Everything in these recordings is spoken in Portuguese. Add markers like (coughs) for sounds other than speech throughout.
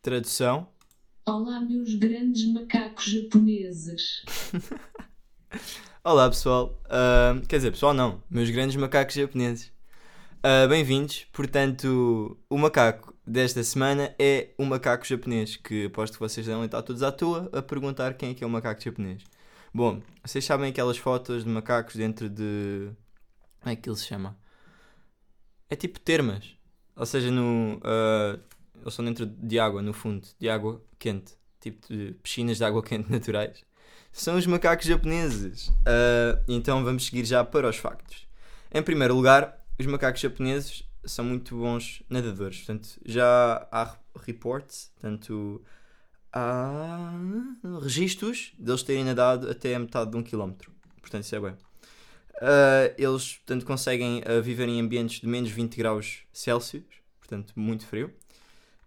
Tradução: Olá, meus grandes macacos japoneses. (laughs) Olá pessoal, Ah, quer dizer, pessoal não, meus grandes macacos japoneses. Ah, Bem-vindos, portanto, o macaco desta semana é o macaco japonês, que aposto que vocês devem estar todos à toa a perguntar quem é que é o macaco japonês. Bom, vocês sabem aquelas fotos de macacos dentro de. Como é que ele se chama? É tipo termas. Ou seja, no. ah, eles estão dentro de água, no fundo, de água quente. Tipo de piscinas de água (laughs) quente naturais. São os macacos japoneses. Ah, então vamos seguir já para os factos. Em primeiro lugar, os macacos japoneses são muito bons nadadores. Portanto, já há reports, portanto, há registros deles terem nadado até a metade de um quilómetro. Portanto, isso é bem. Ah, eles, portanto, conseguem ah, viver em ambientes de menos 20 graus Celsius, portanto, muito frio.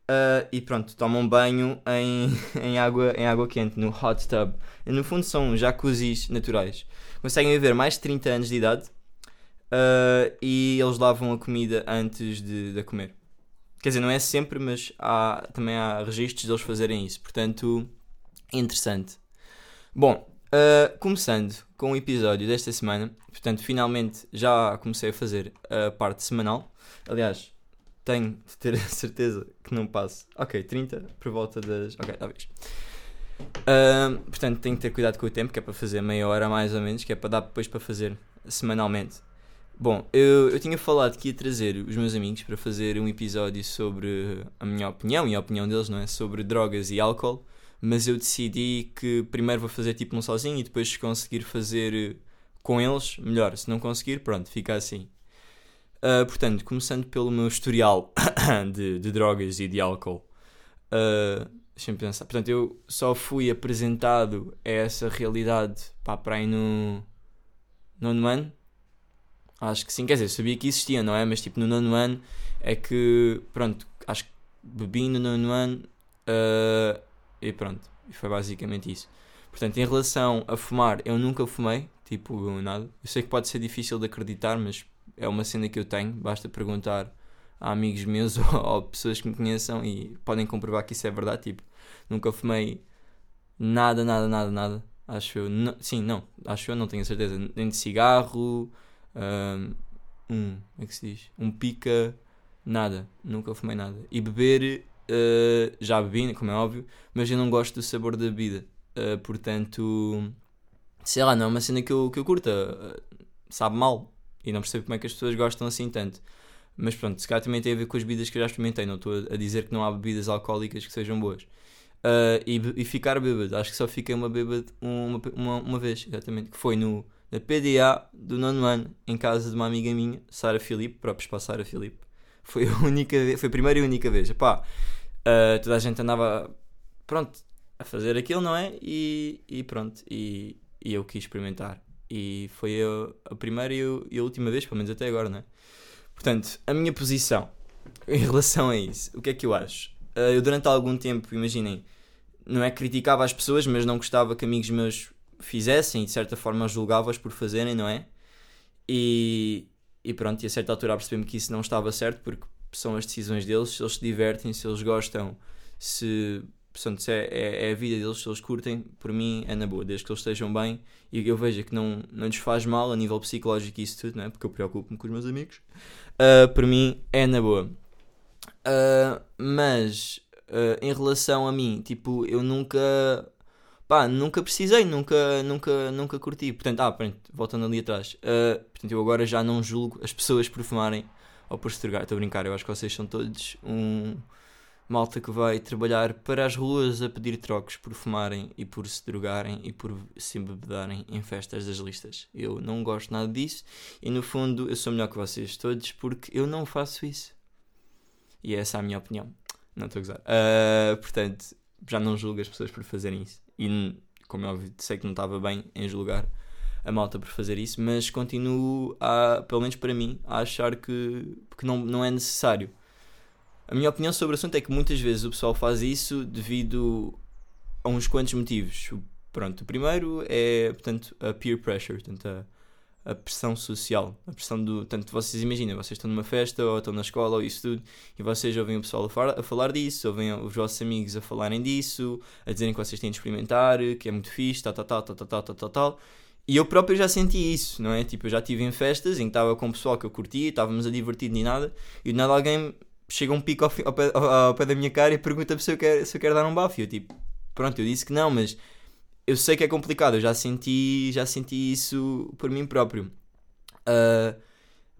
Ah, e pronto, tomam banho em, (laughs) em, água, em água quente, no hot tub. E, no fundo, são jacuzzis naturais. Conseguem viver mais de 30 anos de idade e eles lavam a comida antes de, de comer. Quer dizer, não é sempre, mas há, também há registros deles fazerem isso. Portanto, interessante. Bom, ah, começando com o episódio desta semana, portanto, finalmente já comecei a fazer a parte semanal. Aliás, tenho de ter (laughs) a certeza que não passo. Ok, 30 por volta das. Ok, talvez. Ah, portanto, tenho que ter cuidado com o tempo, que é para fazer meia hora mais ou menos, que é para dar depois para fazer semanalmente. Bom, eu, eu tinha falado que ia trazer os meus amigos para fazer um episódio sobre a minha opinião e a opinião deles, não é? Sobre drogas e álcool, mas eu decidi que primeiro vou fazer tipo um sozinho e depois se conseguir fazer eh, com eles, melhor. Se não conseguir, pronto, fica assim. Ah, portanto, começando pelo meu historial (coughs) de, de drogas e de álcool. Uh, Deixa-me pensar. Portanto, eu só fui apresentado a essa realidade para aí no nono ano. Acho que sim, quer dizer, sabia que existia, não é? Mas tipo, no nono ano é que, pronto, acho que bebi no nono ano uh, e pronto. Foi basicamente isso. Portanto, em relação a fumar, eu nunca fumei, tipo, nada. Eu sei que pode ser difícil de acreditar, mas é uma cena que eu tenho. Basta perguntar a amigos meus (laughs) ou, ou pessoas que me conheçam e podem comprovar que isso é verdade. Tipo, nunca fumei nada, nada, nada, nada. Acho eu. Não, sim, não. Acho eu, não tenho certeza. Nem de cigarro, um, um. Como é que se diz? Um pica, nada. Nunca fumei nada. E beber, uh, já bebi, como é óbvio, mas eu não gosto do sabor da bebida. Uh, portanto, sei lá, não é uma cena que eu, que eu curta. Uh, sabe mal. E não percebo como é que as pessoas gostam assim tanto. Mas pronto, se calhar também tem a ver com as bebidas que eu já experimentei. Não estou a dizer que não há bebidas alcoólicas que sejam boas. Uh, e, e, ficar bêbado, acho que só fiquei uma bêbado uma, uma, uma vez, exatamente. Que foi no, na PDA do nono ano, em casa de uma amiga minha, Sara Filipe, próprios para Sara Filipe. Foi a única vez, foi a primeira e única vez. Epá, uh, toda a gente andava, pronto, a fazer aquilo, não é? E, e pronto, e, e eu quis experimentar. E foi a, a primeira e a, última vez, pelo menos até agora, não é? Portanto, a minha posição em relação a isso, o que é que eu acho? Uh, eu durante algum tempo, imaginem, não é criticava as pessoas, mas não gostava que amigos meus fizessem e de certa forma julgava-os por fazerem, não é? E, e pronto, e a certa altura percebi-me que isso não estava certo porque são as decisões deles, se eles se divertem, se eles gostam, se, portanto, se é, é, é a vida deles, se eles curtem, por mim é na boa, desde que eles estejam bem e eu veja que não, não lhes faz mal a nível psicológico isso tudo, não é? Porque eu preocupo-me com os meus amigos, uh, por mim é na boa. Uh, mas uh, em relação a mim, tipo, eu nunca pá, nunca precisei, nunca, nunca, nunca curti. Portanto, ah, pronto, voltando ali atrás, uh, portanto, eu agora já não julgo as pessoas por fumarem ou por se drogar. Estou a brincar, eu acho que vocês são todos um malta que vai trabalhar para as ruas a pedir trocos por fumarem e por se drogarem e por se embebedarem em festas das listas. Eu não gosto nada disso e no fundo eu sou melhor que vocês todos porque eu não faço isso. E essa é a minha opinião. Não estou a gozar. Uh, portanto, já não julgo as pessoas por fazerem isso. E, como é óbvio, sei que não estava bem em julgar a malta por fazer isso, mas continuo, a, pelo menos para mim, a achar que, que não, não é necessário. A minha opinião sobre o assunto é que muitas vezes o pessoal faz isso devido a uns quantos motivos. Pronto, o primeiro é, portanto, a peer pressure, portanto, a, a pressão social, a pressão do. Tanto vocês imaginem, vocês estão numa festa ou estão na escola ou isso tudo e vocês ouvem o pessoal a falar, a falar disso, ouvem os vossos amigos a falarem disso, a dizerem que vocês têm de experimentar, que é muito fixe, tal, tal, tal, tal, tal, tal, tal, tal. E eu próprio já senti isso, não é? Tipo, eu já estive em festas em que estava com o pessoal que eu curtia, estávamos a divertir nem nada, e de nada alguém chega um pico ao, ao, pé, ao, ao pé da minha cara e pergunta-me se eu quero, se eu quero dar um bafo. E eu tipo, pronto, eu disse que não, mas eu sei que é complicado, eu já senti, já senti isso por mim próprio. Uh,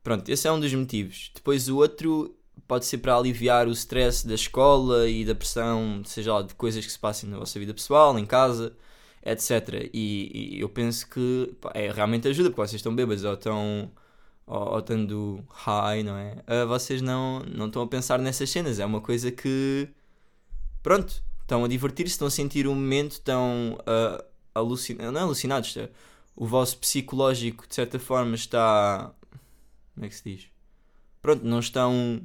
pronto, esse é um dos motivos. Depois o outro pode ser para aliviar o stress da escola e da pressão, seja lá, de coisas que se passem na vossa vida pessoal, em casa, etc. E, e eu penso que pá, é, realmente ajuda, porque vocês estão bêbados ou estão ou, estando high, não é? Uh, vocês não, não estão a pensar nessas cenas, é uma coisa que pronto, estão a divertir-se, estão a sentir um momento, estão uh, alucinados, não é alucinados, é, o vosso psicológico de certa forma está. Como é que se diz? Pronto, não estão.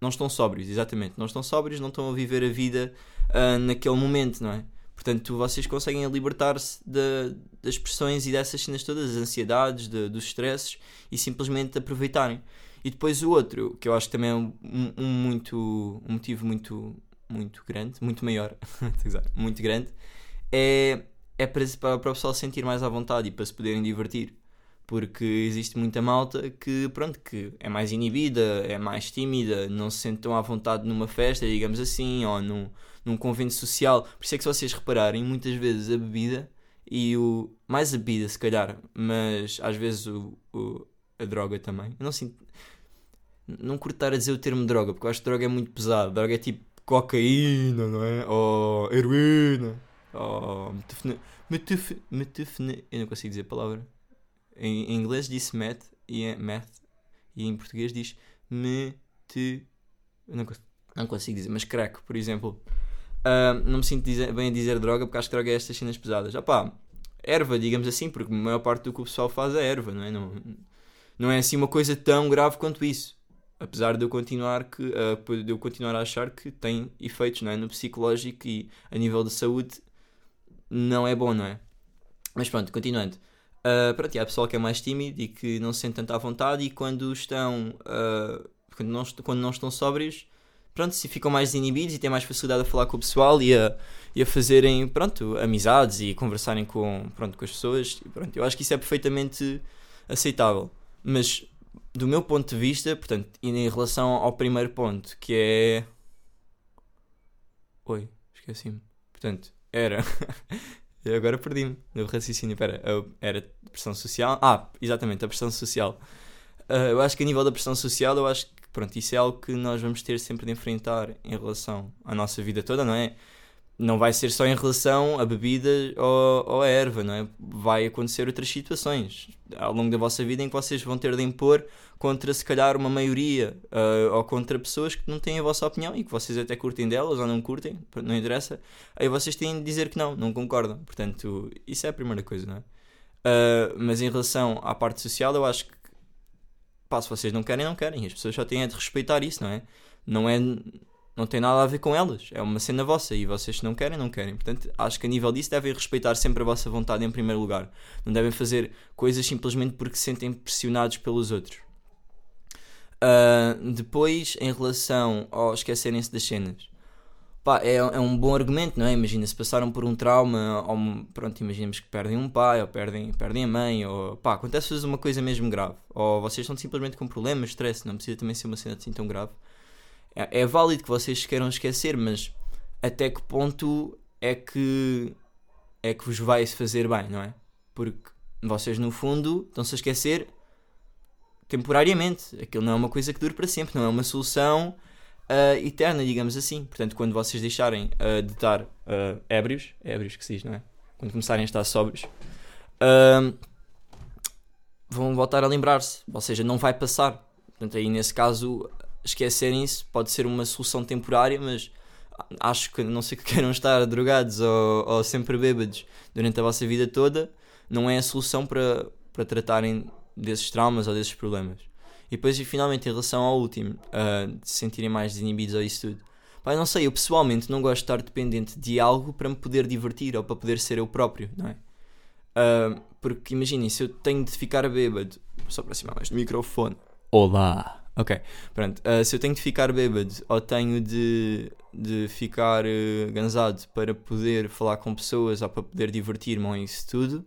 Não estão sóbrios, exatamente. Não estão sóbrios, não estão a viver a vida uh, naquele momento, não é? Portanto, vocês conseguem libertar-se das pressões e dessas cenas todas, das ansiedades, de, dos stresses e simplesmente aproveitarem. E depois o outro, que eu acho que também é um, um, muito, um motivo muito, muito grande, muito maior, (laughs) muito grande, é, é para, para, o pessoal se sentir mais à vontade e para se poderem divertir. Porque existe muita malta que, pronto, que é mais inibida, é mais tímida, não se sente tão à vontade numa festa, digamos assim, ou num, num convento social. Por isso é que se vocês repararem, muitas vezes a bebida e o... mais a bebida se calhar, mas às vezes o, o a droga também. Eu não sinto... Não curtar a dizer o termo droga, porque eu acho que droga é muito pesado. Droga é tipo cocaína, não é? Ou heroína. Ou metafne... metafne... Eu não consigo dizer a palavra. Em, inglês disse meth e é meth. E em português diz me te... Não não consigo dizer, mas crack, por exemplo. Uh, não me sinto dizer, bem a dizer droga porque acho que droga é estas cenas pesadas. Opá, erva, digamos assim, porque a maior parte do que o pessoal faz é erva, não é? Não, não é assim uma coisa tão grave quanto isso apesar de eu continuar que uh, de eu continuar a achar que tem efeitos não é? no psicológico e a nível de saúde não é bom, não é? Mas pronto, continuando. Uh, pronto, há pessoal que é mais tímido e que não se sente tanto à vontade e quando estão uh, quando, não, quando não estão sóbrios pronto, se ficam mais inibidos e têm mais facilidade a falar com o pessoal e a, e a fazerem pronto, amizades e conversarem com, pronto, com as pessoas. Pronto, eu acho que isso é perfeitamente aceitável. Mas do meu ponto de vista, portanto, e em relação ao primeiro ponto, que é. Oi, esqueci-me. Portanto, era. (laughs) Eu agora perdi-me no raciocínio. Espera, era pressão social. Ah, exatamente, a pressão social. Uh, eu acho que a nível da pressão social, eu acho que pronto, isso é algo que nós vamos ter sempre de enfrentar em relação à nossa vida toda, não é? Não vai ser só em relação a bebida ou, ou a erva, não é? Vai acontecer outras situações ao longo da vossa vida em que vocês vão ter de impor contra, se calhar, uma maioria uh, ou contra pessoas que não têm a vossa opinião e que vocês até curtem delas ou não curtem, não interessa. Aí vocês têm de dizer que não, não concordam. Portanto, isso é a primeira coisa, não é? Uh, mas em relação à parte social, eu acho que, pá, se vocês não querem, não querem. As pessoas só têm de respeitar isso, não é? Não é não tem nada a ver com elas. É uma cena vossa e vocês não querem, não querem. Portanto, acho que a nível disso devem respeitar sempre a vossa vontade em primeiro lugar. Não devem fazer coisas simplesmente porque se sentem pressionados pelos outros. Uh, depois, em relação ao esquecerem-se das cenas, pá, é, é, um bom argumento, não é? Imagina se passaram por um trauma, ou pronto, imaginemos que perdem um pai, ou perdem, perdem a mãe, ou pá, acontece uma coisa mesmo grave, ou vocês estão simplesmente com problemas, stress, não precisa também ser uma cena assim tão grave é, é válido que vocês queiram esquecer, mas até que ponto é que é que vos vai fazer bem, não é? Porque vocês no fundo estão-se a esquecer temporariamente. Aquilo não é uma coisa que dure para sempre, não é uma solução uh, eterna, digamos assim. Portanto, quando vocês deixarem uh, de estar uh, ébrios, ébrios que se diz, não é? Quando começarem a estar sóbrios, vão voltar a lembrar-se. Ou seja, não vai passar. Portanto, aí nesse caso esquecerem isso pode ser uma solução temporária, mas acho que não sei (laughs) que queiram estar drogados ou, ou sempre bêbados durante a vossa vida toda, não é a solução para, para tratarem desses traumas ou desses problemas. E depois, e finalmente, em relação ao último, uh, de se sentirem mais desinibidos ou isso tudo. Pai, não sei, eu pessoalmente não gosto de estar dependente de algo para me poder divertir ou para poder ser eu próprio, não é? Ah, porque imaginem, se eu tenho de ficar bêbado, só aproximar mais do microfone. Olá! Ok, pronto. Ah, se eu tenho de ficar bêbado ou tenho de, de ficar uh, gansado para poder falar com pessoas ou para poder divertir-me ou isso tudo,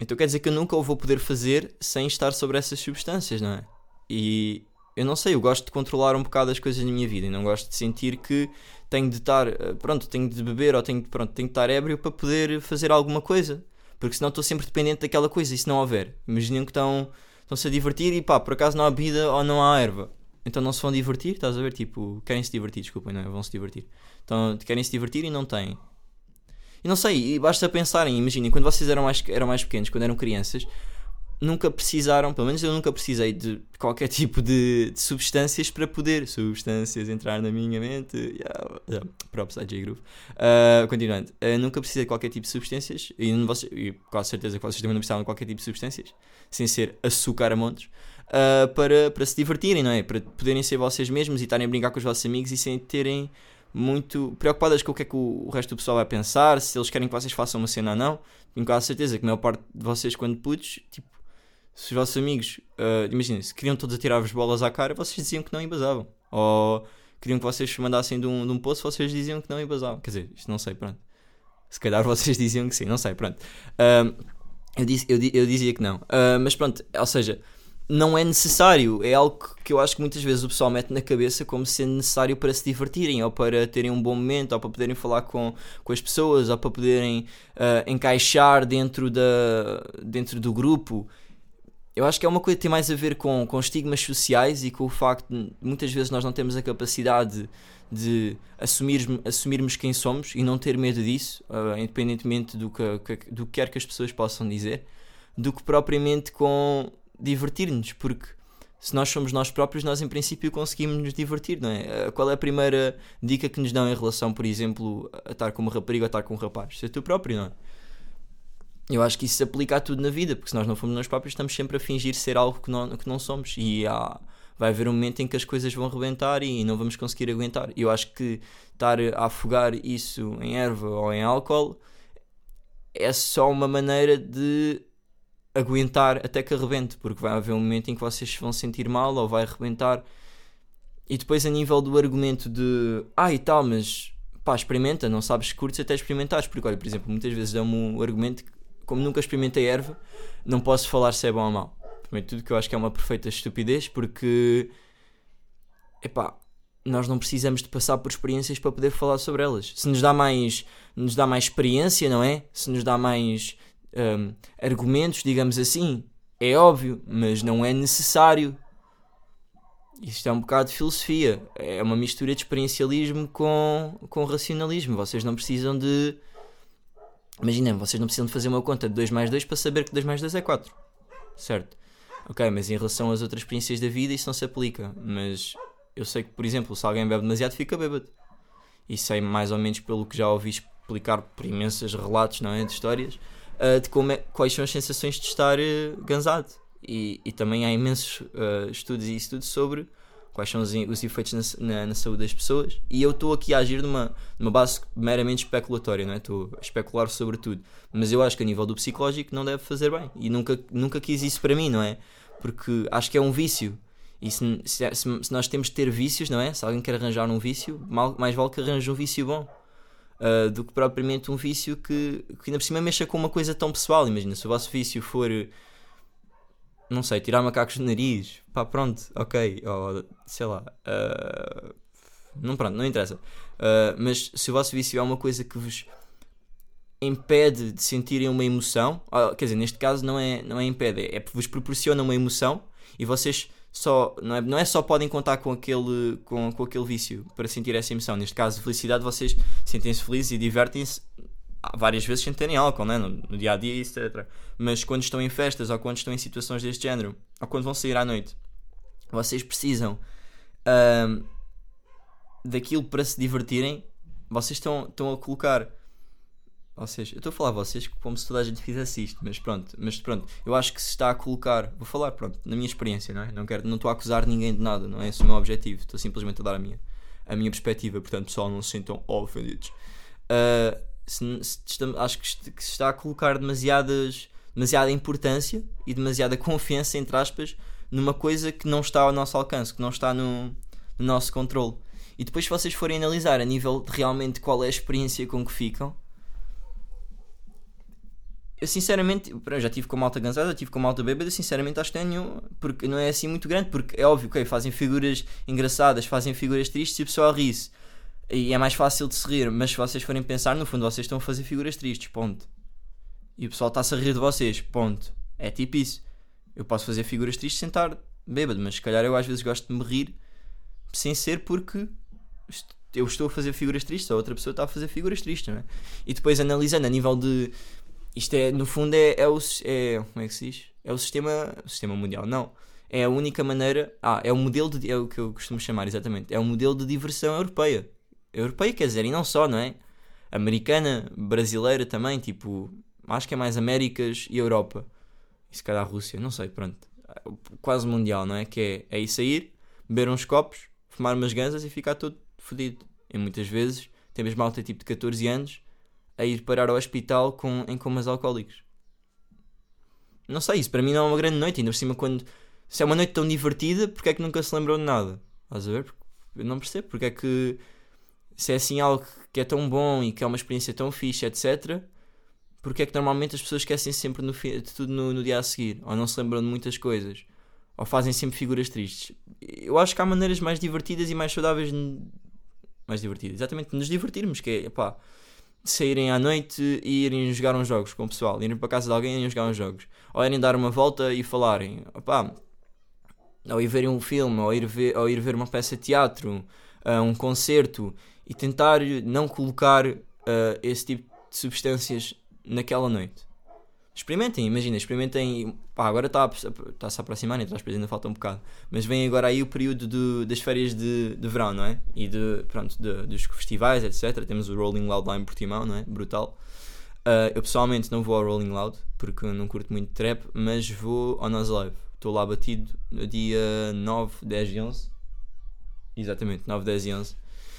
então quer dizer que eu nunca o vou poder fazer sem estar sobre essas substâncias, não é? E eu não sei, eu gosto de controlar um bocado as coisas na minha vida e não gosto de sentir que tenho de estar, eh, pronto, tenho de beber ou tenho, de- pronto, tenho de estar ébrio para poder fazer alguma coisa. Porque senão estou sempre dependente daquela coisa e se não houver. Imaginem que estão, estão-se a divertir e pá, por acaso não há bebida ou não há erva. Então não se vão divertir, estás a ver? Tipo, querem se divertir, desculpem, não é? Vão se divertir. Então querem se divertir e não têm. E não sei, e basta pensarem, imaginem, quando vocês eram mais, eram mais pequenos, quando eram crianças, nunca precisaram, pelo menos eu nunca precisei de qualquer (laughs) tipo de, de substâncias para poder substâncias entrar na minha mente. Yeah, yeah, props a J Groove. Uh, continuando, uh, nunca precisei de qualquer tipo de substâncias e, vocês, e quase certeza que vocês também não precisavam de qualquer tipo de substâncias, sem ser açúcar a montes. uh, para, para se divertirem, não é? Para poderem ser vocês mesmos e estarem a brincar com os vossos amigos e sem terem muito preocupadas com o que é que o resto do pessoal vai pensar, se eles querem que vocês façam uma cena ou não. Tenho quase certeza que a maior parte de vocês, quando putos, tipo, se os vossos amigos, uh, imaginem, se queriam todos atirar-vos bolas à cara, vocês diziam que não embasavam. Ou queriam que vocês mandassem de um, de um poço, vocês diziam que não embasavam. Quer dizer, isto não sei, pronto. Se calhar vocês (laughs) diziam que sim, não sei, pronto. Um, eu, disse, eu, eu dizia que não. Uh, mas pronto, ou seja, não é necessário. É algo que eu acho que muitas vezes o pessoal mete na cabeça como sendo necessário para se divertirem, ou para terem um bom momento, ou para poderem falar com, com as pessoas, ou para poderem uh, encaixar dentro, da, dentro do grupo. Eu acho que é uma coisa que tem mais a ver com, com estigmas sociais e com o facto de muitas vezes nós não temos a capacidade de assumir, assumirmos quem somos e não ter medo disso, uh, independentemente do que, que- do que quer que as pessoas possam dizer, do que propriamente com divertir-nos, porque se nós somos nós próprios, nós em princípio conseguimos nos divertir, não é? Uh, Qual é a primeira dica que nos dão em relação, por exemplo, a estar com uma rapariga ou a estar com um rapaz? Ser tu próprio, não é? Eu acho que isso se aplica a tudo na vida, porque se nós não formos nós próprios, estamos sempre a fingir ser algo que não, que não somos. E há, vai haver um momento em que as coisas vão rebentar e não vamos conseguir aguentar. Eu acho que estar a afogar isso em erva ou em álcool é só uma maneira de aguentar até que arrebente, porque vai haver um momento em que vocês vão sentir mal ou vai arrebentar. E depois, a nível do argumento de ah, e tal, mas pá, experimenta, não sabes se curtes até experimentares. Porque, olha, por exemplo, muitas vezes dão-me o argumento que, como nunca experimentei erva, não posso falar se é bom ou mau. Primeiro tudo, que eu acho que é uma perfeita estupidez, porque epá, nós não precisamos de passar por experiências para poder falar sobre elas. Se nos dá mais, nos dá mais experiência, não é? Se nos dá mais hum, argumentos, digamos assim, é óbvio, mas não é necessário. Isto é um bocado de filosofia. É uma mistura de experiencialismo com, com racionalismo. Vocês não precisam de. Imaginem, vocês não precisam de fazer uma conta de 2 mais 2 para saber que 2 mais 2 é 4. Certo? Ok, mas em relação às outras experiências da vida isso não se aplica. Mas eu sei que, por exemplo, se alguém bebe demasiado fica bêbado. E sei mais ou menos pelo que já ouvi explicar por imensos relatos, não é? De histórias, ah, de como é- quais são as sensações de estar uh, gansado. E, e também há imensos ah, estudos e estudos sobre quais são os, os efeitos na, na- na saúde das pessoas. E eu estou aqui a agir numa, numa base meramente especulatória, não é? Estou a especular sobre tudo. Mas eu acho que a nível do psicológico não deve fazer bem. E nunca, nunca quis isso para mim, não é? Porque acho que é um vício. E se, se, se- nós temos de ter vícios, não é? Se alguém quer arranjar um vício, mal- mais vale que arranje um vício bom. ah, do que propriamente um vício que, que ainda por cima mexa com uma coisa tão pessoal. Imagina, se o vosso vício for, não sei, tirar macacos do nariz, pá, pronto, ok, ou sei lá, ah, não, pronto, não interessa. Ah, mas se o vosso vício é uma coisa que vos impede de sentirem uma emoção, ah, quer dizer, neste caso não é, não é impede, é que vos proporciona uma emoção e vocês só, não é, não é só podem contar com aquele, com, com aquele vício para sentir essa emoção. Neste caso, felicidade, vocês sentem-se felizes e divertem-se várias vezes sem álcool, né? no, no dia a dia, etc. Mas quando estão em festas ou quando estão em situações deste género ou quando vão sair à noite, vocês precisam ahm, daquilo para se divertirem. Vocês estão, estão a colocar vocês, eu estou a falar a vocês como se toda a gente fizesse isto, mas pronto, mas pronto, eu acho que se está a colocar, vou falar, pronto, na minha experiência, não é? Não quero, não estou a acusar ninguém de nada, não é esse o meu objetivo, estou simplesmente a dar a minha, a minha perspectiva, portanto, pessoal, não se sintam ofendidos. Ah, se, se estamos- acho que, se está a colocar demasiadas, demasiada importância e demasiada confiança, entre aspas, numa coisa que não está ao nosso alcance, que não está no, no nosso controle. E depois, se vocês forem analisar a nível de realmente qual é a experiência com que ficam, eu sinceramente, pá, já tive com malta cansada, tive com malta bêbada, sinceramente acho que não é porque não é assim muito grande, porque é óbvio que fazem figuras engraçadas, fazem figuras tristes e o pessoal ri-se. E é mais fácil de se rir, mas se vocês forem pensar, no fundo vocês estão a fazer figuras tristes, ponto. E o pessoal está-se a rir de vocês, ponto. É tipo isso. Eu posso fazer figuras tristes sem estar bêbado, mas se calhar eu às vezes gosto de me rir sem ser porque eu estou a fazer figuras tristes, a outra pessoa está a fazer figuras tristes, não é? E depois analisando a nível de. Isto é, no fundo, é, é o. É, como é que se diz? É o sistema, o sistema mundial, não. É a única maneira. Ah, é o modelo de. É o que eu costumo chamar, exatamente. É o modelo de diversão europeia. Europeia, quer dizer, e não só, não é? Americana, brasileira também, tipo. Acho que é mais Américas e Europa. E se calhar a Rússia, não sei, pronto. Quase mundial, não é? Que é, é ir sair, beber uns copos, fumar umas ganzas e ficar todo fodido. E muitas vezes temos malta tipo de 14 anos a ir parar ao hospital com, em comas alcoólicos. Não sei, isso para mim não é uma grande noite, ainda por cima quando. Se é uma noite tão divertida, porque é que nunca se lembrou de nada? Estás a ver? Eu não percebo porque é que. Se é assim algo que é tão bom e que é uma experiência tão fixe, etc. Porque é que normalmente as pessoas esquecem sempre no de tudo no, no dia a seguir? Ou não se lembram de muitas coisas? Ou fazem sempre figuras tristes? Eu acho que há maneiras mais divertidas e mais saudáveis. Mais divertidas, exatamente, de nos divertirmos. Que é, pá, saírem à noite e irem jogar uns jogos com o pessoal, irem para casa de alguém e irem jogar uns jogos, ou irem dar uma volta e falarem, opá, ou ir ver um filme, ou ir ver, ou ir ver uma peça de teatro, ah, um concerto e tentar não colocar ah, esse tipo de substâncias naquela noite. Experimentem, imagina, experimentem. Pá, agora está a, está -se a aproximar, entre aspas, ainda falta um bocado. Mas vem agora aí o período do- das férias de, de verão, não é? E de, pronto, de- dos festivais, etc. Temos o Rolling Loud lá em Portimão, não é? Brutal. Ah, eu pessoalmente não vou ao Rolling Loud porque não curto muito trap, mas vou ao Nos Live. Estou lá batido no dia 9, 10 e 11. Exatamente, 9, 10 e 11.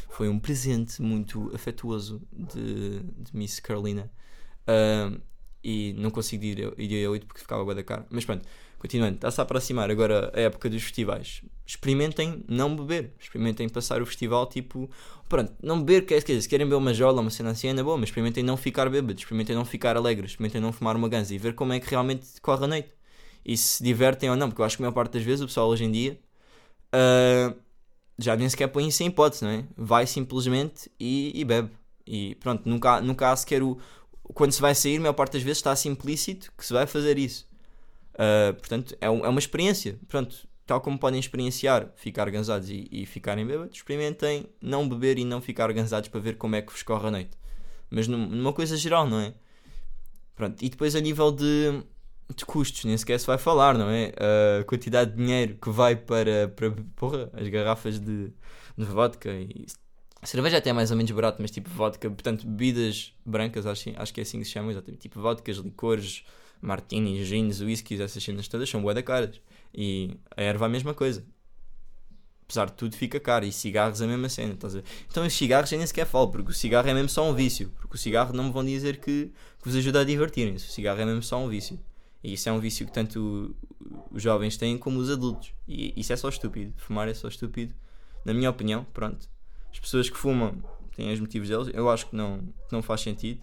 Foi um presente muito afetuoso de, de Miss Carolina. E não consigo ir, ir a 8 porque ficava bué da cara. Mas pronto, continuando, está-se a aproximar agora a época dos festivais. Experimentem não beber, experimentem passar o festival tipo. Pronto, não beber, quer dizer, se querem beber uma jola, uma cena assim, é na boa, mas experimentem não ficar bêbados, experimentem não ficar alegres, experimentem não fumar uma ganza e ver como é que realmente corre a noite. E se divertem ou não, porque eu acho que a maior parte das vezes o pessoal hoje em dia ah, já nem sequer põe isso em hipótese, não é? Vai simplesmente e, e bebe. E pronto, nunca, nunca há sequer o, quando se vai sair, a maior parte das vezes está assim implícito que se vai fazer isso. Uh, portanto, é, é uma experiência. Pronto, tal como podem experienciar ficar gansados e, e ficarem bêbados, experimentem não beber e não ficar gansados para ver como é que vos corre a noite. Mas num- numa coisa geral, não é? Pronto, e depois a nível de, de custos, nem sequer se vai falar, não é? A quantidade de dinheiro que vai para, para porra, as garrafas de, de vodka e cerveja até é mais ou menos barato, mas tipo vodka, portanto, bebidas brancas, acho, acho que é assim que se chama, exatamente. Tipo vodkas, licores, martinis, gins, whiskies, essas cenas todas são bué da caras. E a erva a mesma coisa. Apesar de tudo fica caro. E cigarros a mesma cena, estás a? Então os cigarros eu nem sequer falo, porque o cigarro é mesmo só um vício. Porque o cigarro não me vão dizer que, que vos ajuda a divertirem-se. O cigarro é mesmo só um vício. E isso é um vício que tanto os jovens têm como os adultos. E isso é só estúpido. Fumar é só estúpido. Na minha opinião, pronto. As pessoas que fumam têm os motivos deles. Eu acho que não, não faz sentido.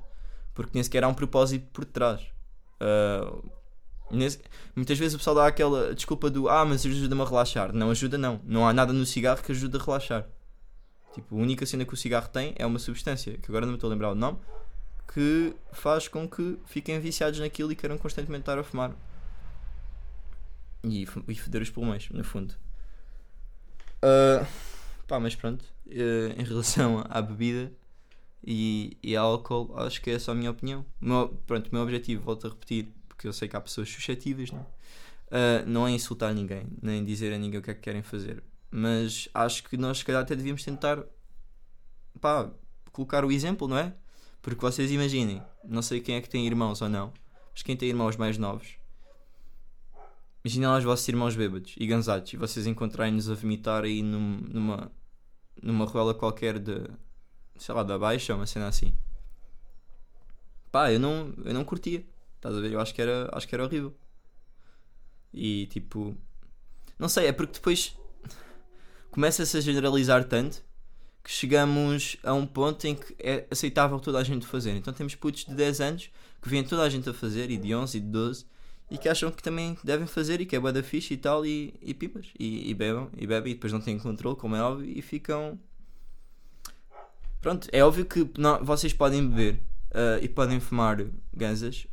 Porque nem sequer há um propósito por trás. Ah, nesse- muitas vezes o pessoal dá aquela desculpa do Ah, mas ajuda-me a relaxar. Não ajuda, não. Não há nada no cigarro que ajude a relaxar. Tipo, a única cena que o cigarro tem é uma substância, que agora não me estou a lembrar o nome, que faz com que fiquem viciados naquilo e queiram constantemente estar a fumar. E, e foder os pulmões, no fundo. Ah, pá, mas pronto. eh, em relação (laughs) à bebida e, e ao álcool, acho que é só a minha opinião. Meu, pronto, o meu objetivo, volto a repetir, porque eu sei que há pessoas suscetíveis, não? Ah, não é insultar ninguém, nem dizer a ninguém o que é que querem fazer. Mas acho que nós, se calhar, até devíamos tentar pá, colocar o exemplo, não é? Porque vocês imaginem, não sei quem é que tem irmãos ou não, mas quem tem irmãos mais novos, imaginem lá os vossos irmãos bêbados e gansados e vocês encontrarem-nos a vomitar aí num- numa, numa ruela qualquer de, sei lá, da baixa, uma cena assim. pá, eu não, eu não curtia. Estás a ver? Eu acho que era, acho que era horrível. E tipo, não sei, é porque depois (laughs) começa-se a generalizar tanto que chegamos a um ponto em que é aceitável toda a gente fazer. Então temos putos de 10 anos que vêm toda a gente a fazer, e de 11 e de 12, e que acham que também devem fazer e que é bué da fixe e tal, e, e pipas, e, e bebem, e bebem, e depois não têm controle, como é óbvio, e ficam. Pronto, é óbvio que não, vocês podem beber uh, e podem fumar ganzas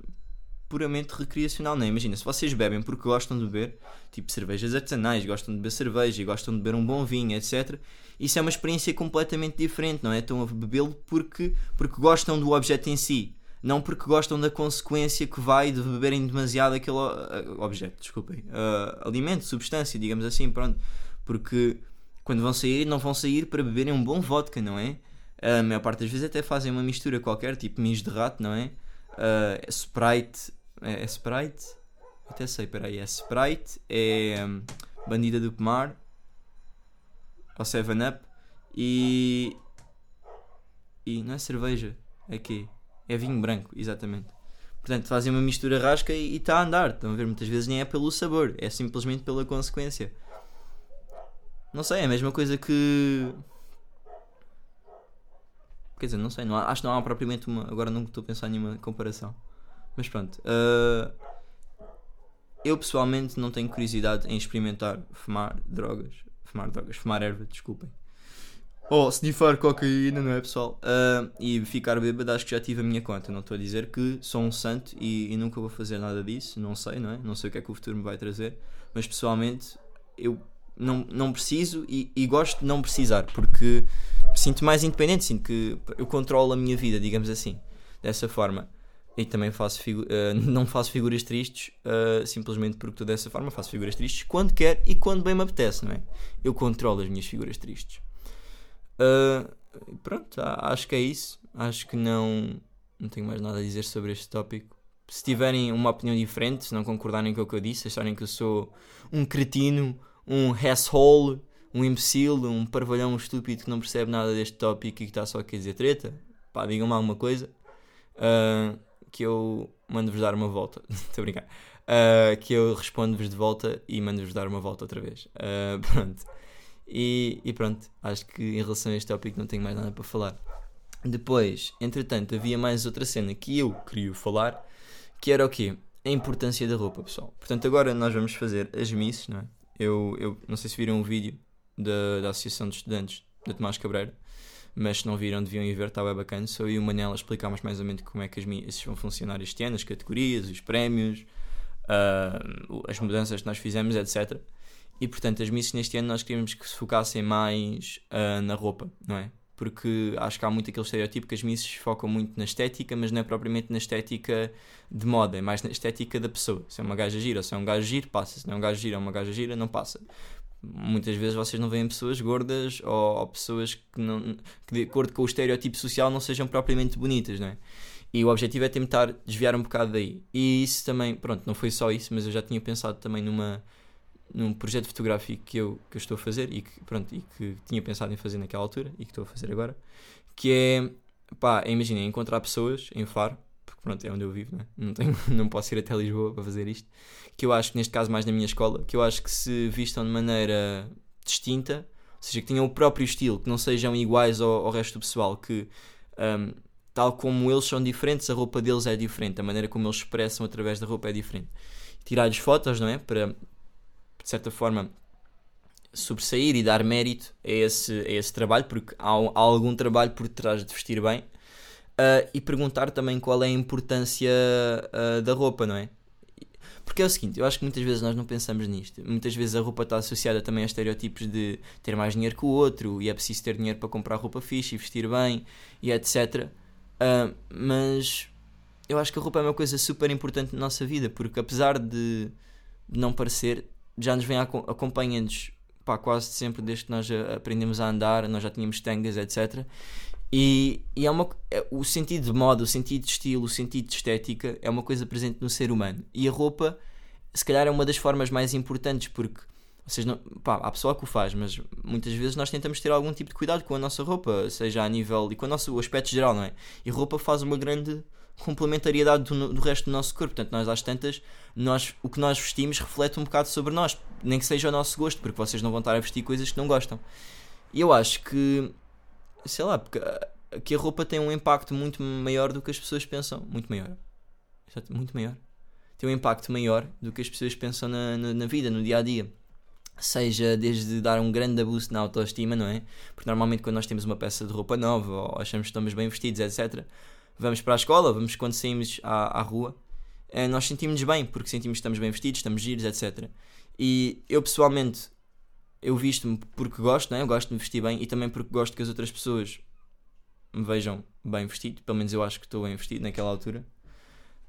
puramente recreacional, não é? Imagina, se vocês bebem porque gostam de beber, tipo cervejas artesanais, gostam de beber cerveja e gostam de beber um bom vinho, etc. Isso é uma experiência completamente diferente, não é? Estão a bebê-lo porque, porque gostam do objeto em si, não porque gostam da consequência que vai de beberem demasiado aquele uh, objeto, desculpem, uh, alimento, substância, digamos assim, pronto. Porque quando vão sair, não vão sair para beberem um bom vodka, não é? A maior parte das vezes até fazem uma mistura qualquer, tipo mijo de rato, não é? Uh, Sprite é, é Sprite? Até sei, peraí. É Sprite, é um, Bandida do Pomar, ou 7-Up e. E não é cerveja, é que É vinho branco, exatamente. Portanto, fazem uma mistura rasca e está a andar. Estão a ver? Muitas vezes nem é pelo sabor, é simplesmente pela consequência. Não sei, é a mesma coisa que. Quer dizer, não sei, não há, acho que não há propriamente uma. Agora não estou a pensar em nenhuma comparação. Mas pronto. Uh, eu pessoalmente não tenho curiosidade em experimentar fumar drogas. Fumar drogas, fumar erva, desculpem. Ou snifar cocaína, não é pessoal? Uh, e ficar bêbado, acho que já tive a minha conta. Não estou a dizer que sou um santo e, e, nunca vou fazer nada disso. Não sei, não é? Não sei o que é que o futuro me vai trazer. Mas pessoalmente, eu não, não preciso e, e gosto de não precisar porque me sinto mais independente. Sinto que eu controlo a minha vida, digamos assim. Dessa forma. E também faço uh, (laughs) não faço figuras tristes uh, simplesmente porque estou dessa forma. Faço figuras tristes quando quer e quando bem me apetece, não é? Eu controlo as minhas figuras tristes. Uh, pronto, acho que é isso. Acho que não, não tenho mais nada a dizer sobre este tópico. Se tiverem uma opinião diferente, se não concordarem com o que eu disse, acharem que eu sou um cretino, um asshole, um imbecil, um parvalhão estúpido que não percebe nada deste tópico e que está só a querer dizer treta, pá, digam-me alguma coisa. Uh, que eu mando-vos dar uma volta. (laughs) Estou a brincar. Uh, que eu respondo-vos de volta e mando-vos dar uma volta outra vez. Uh, (laughs) pronto. E, e, pronto, acho que em relação a este tópico não tenho mais nada para falar. Depois, entretanto, havia mais outra cena que eu queria falar, que era o quê? A importância da roupa, pessoal. Portanto, agora nós vamos fazer as misses, não é? Eu, eu não sei se viram um vídeo da, da Associação de Estudantes da Tomás Cabreira, mas se não viram deviam ir ver, estava bacana. Só eu e o Manel explicámos mais ou menos como é que as minhas vão funcionar este ano, as categorias, os prémios, uh, as mudanças que nós fizemos, etc. E portanto, as missas neste ano nós queríamos que se focassem mais uh, na roupa, não é? Porque acho que há muito aquele estereotipo que as missas focam muito na estética, mas não é propriamente na estética de moda, é mais na estética da pessoa. Se é uma gaja gira, se é um gajo giro, passa. Se não é um gajo gira, é uma gaja gira, não passa muitas vezes vocês não veem pessoas gordas ou, ou, pessoas que, não, que, de acordo com o estereotipo social, não sejam propriamente bonitas, não é? E o objetivo é tentar desviar um bocado daí. E isso também, pronto, não foi só isso, mas eu já tinha pensado também numa, num projeto fotográfico que eu, que eu estou a fazer e que, pronto, e que tinha pensado em fazer naquela altura e que estou a fazer agora, que é, pá, imaginem, encontrar pessoas em Faro, pronto, é onde eu vivo, não, é? tenho, (laughs) não posso ir até Lisboa para fazer isto, que eu acho que neste caso mais na minha escola, que eu acho que se vistam de maneira distinta, ou seja, que tenham o próprio estilo, que não sejam iguais ao, ao resto do pessoal, que um, tal como eles são diferentes, a roupa deles é diferente, a maneira como eles expressam através da roupa é diferente. Tirar-lhes fotos, não é? Para, de certa forma, sobressair e dar mérito a esse, a esse trabalho, porque há, há algum trabalho por trás de vestir bem. Uh, e perguntar também qual é a importância uh, da roupa, não é? Porque é o seguinte, eu acho que muitas vezes nós não pensamos nisto. Muitas vezes a roupa está associada também a estereótipos de ter mais dinheiro que o outro e é preciso ter dinheiro para comprar roupa fixe e vestir bem e etc. Uh, ah, mas eu acho que a roupa é uma coisa super importante na nossa vida porque apesar de, não parecer, já nos vem acompanhando-nos quase sempre desde que nós aprendemos a andar, nós já tínhamos tangas, etc. E, e é uma, é, o sentido de moda, o sentido de estilo, o sentido de estética é uma coisa presente no ser humano. E a roupa, se calhar, é uma das formas mais importantes, porque vocês não, pá, há pessoa que o faz, mas muitas vezes nós tentamos ter algum tipo de cuidado com a nossa roupa, seja a nível e com o nosso aspecto geral, não é? E roupa faz uma grande complementariedade do, do resto do nosso corpo. Portanto, nós às tantas, nós, o que nós vestimos reflete um bocado sobre nós, nem que seja o nosso gosto, porque vocês não vão estar a vestir coisas que não gostam. E eu acho que, sei lá, porque que a roupa tem um impacto muito maior do que as pessoas pensam. Muito maior. Muito maior. Tem um impacto maior do que as pessoas pensam na, na, na vida, no dia a dia seja desde dar um grande abuso na autoestima, não é? Porque normalmente quando nós temos uma peça de roupa nova ou achamos que estamos bem vestidos, etc., vamos para a escola, vamos quando saímos à, à rua, eh, nós sentimos-nos bem, porque sentimos que estamos bem vestidos, estamos giros, etc. E eu pessoalmente, eu visto-me porque gosto, não é? Eu gosto de me vestir bem e também porque gosto que as outras pessoas me vejam bem vestido, pelo menos eu acho que estou bem vestido naquela altura.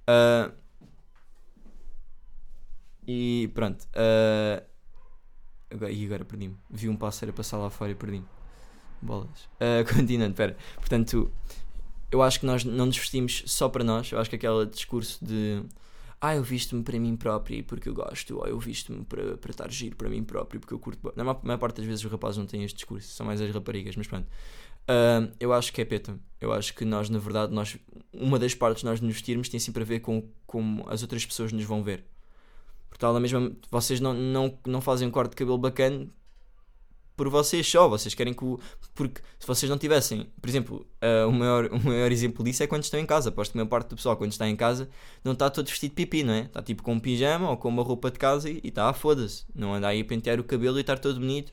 Uh, e pronto. Uh, e agora perdi-me. Vi um pássaro a passar lá fora e perdi-me. Bolas. Uh, (laughs) continuando, pera. Portanto, eu acho que nós não nos vestimos só para nós. Eu acho que aquele discurso de ah, eu visto-me para mim próprio porque eu gosto, ou eu visto-me para, para estar giro para mim próprio porque eu curto. Na maior, parte das vezes os rapazes não têm este discurso, são mais as raparigas, mas pronto. Uh, eu acho que é peta. Eu acho que nós, na verdade, nós, uma das partes de nós nos vestirmos tem sempre a ver com como as outras pessoas nos vão ver. Por tal, mesma, vocês não, não, não fazem um corte de cabelo bacana por vocês só, vocês querem que o. Porque se vocês não tivessem, por exemplo, uh, o, maior, o maior exemplo disso é quando estão em casa. Aposto que a maior parte do pessoal, quando está em casa, não está todo vestido de pipi, não é? Está tipo com um pijama ou com uma roupa de casa e está, foda-se. Não anda aí a pentear o cabelo e estar todo bonito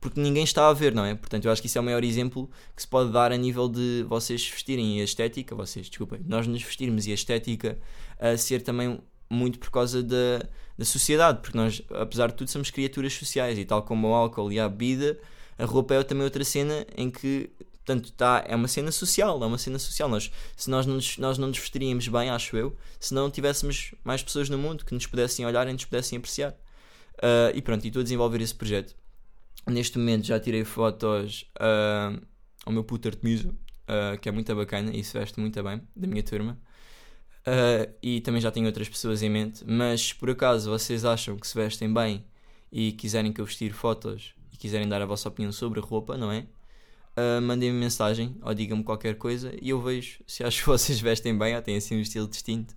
porque ninguém está a ver, não é? Portanto, eu acho que isso é o maior exemplo que se pode dar a nível de vocês vestirem e a estética, vocês, desculpem, nós nos vestirmos e a estética a ser também muito por causa da, da sociedade, porque nós, apesar de tudo, somos criaturas sociais e tal como o álcool e a bebida, a roupa é também outra cena em que portanto tá, é uma cena social, é uma cena social. Nós, se nós não, nos, nós não nos vestiríamos bem, acho eu, se não tivéssemos mais pessoas no mundo que nos pudessem olhar e nos pudessem apreciar. Uh, e pronto, e estou a desenvolver esse projeto. Neste momento já tirei fotos uh, ao meu puto Artemiso, uh, que é muito bacana e se veste muito bem, da minha turma. Uh, e também já tenho outras pessoas em mente, mas se por acaso vocês acham que se vestem bem e quiserem que eu vestir fotos e quiserem dar a vossa opinião sobre a roupa, não é? Uh, mandem-me mensagem ou digam-me qualquer coisa e eu vejo se acho que (laughs) vocês vestem bem ou têm assim um estilo distinto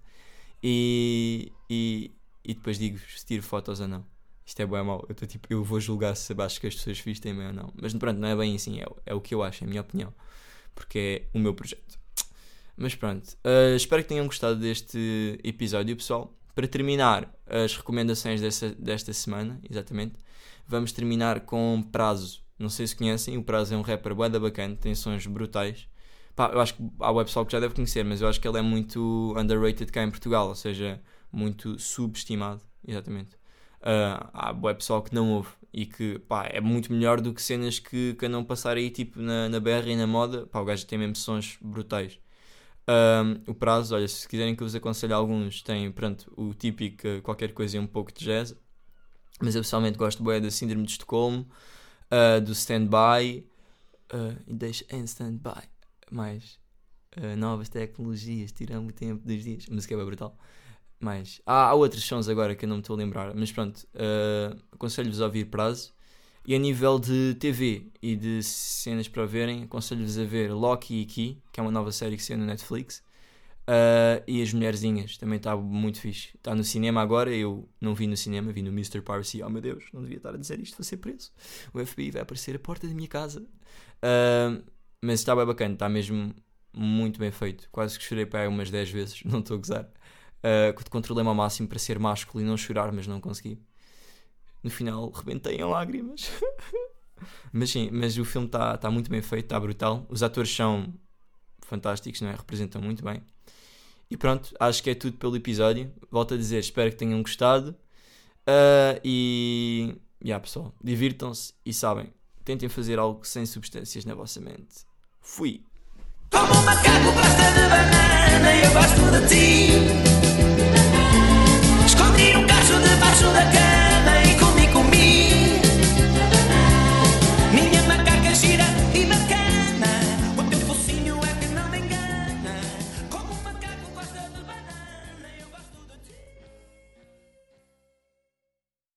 e, e, e depois digo vestir fotos ou não. Isto é bom ou mau. Eu, tipo, eu vou julgar se acho que as pessoas vestem bem ou não. Mas pronto, não é bem assim, é, é o que eu acho, é a minha opinião. Porque é o meu projeto. Mas pronto, uh, espero que tenham gostado deste episódio, pessoal. Para terminar as recomendações desta, desta semana, exatamente, vamos terminar com Prazo. Não sei se conhecem, o Prazo é um rapper bué bacana, tem sons brutais. Pá, eu acho que há o pessoal que já deve conhecer, mas eu acho que ele é muito underrated cá em Portugal, ou seja, muito subestimado, exatamente. Uh, há web pessoal que não ouve e que pá, é muito melhor do que cenas que, que não passar aí tipo na, na BR e na moda. Pá, o gajo tem mesmo sons brutais. Um, o prazo, olha, se quiserem que eu vos aconselhe alguns, tem, pronto, o típico qualquer coisa e um pouco de jazz. Mas eu pessoalmente gosto bem da Síndrome de Estocolmo, uh, do Stand-By, uh, e deixa em Stand-By, mais uh, novas tecnologias, tiramos o tempo dos dias. A música é bem brutal. Mais, há, há outros sons agora que eu não me estou a lembrar, mas pronto, aconselho-vos a ouvir prazo. E a nível de TV e de cenas para verem, aconselho-vos a ver Loki e Key, que é uma nova série que saiu no Netflix. Uh, e As Mulherzinhas, também está muito fixe. Está no cinema agora, eu não vi no cinema, vi no Mr. Piracy. Oh meu Deus, não devia estar a dizer isto, vou ser preso. O FBI vai aparecer à porta da minha casa. Uh, mas está bem bacana, está mesmo muito bem feito. Quase que chorei para aí umas 10 vezes, (laughs) não estou a gozar. Uh, controlei-me ao máximo para ser másculo e não chorar, mas não consegui no final rebentei em lágrimas. (laughs) mas sim, mas o filme está tá muito bem feito, está brutal. Os atores são fantásticos, não é? representam muito bem. E pronto, acho que é tudo pelo episódio. Volto a dizer, espero que tenham gostado. Uh, e. Yeah, pessoal, divirtam-se e sabem, tentem fazer algo sem substâncias na vossa mente. Fui! Como um macaco gosta de banana, eu gosto de ti. Escondi um cacho debaixo da cama.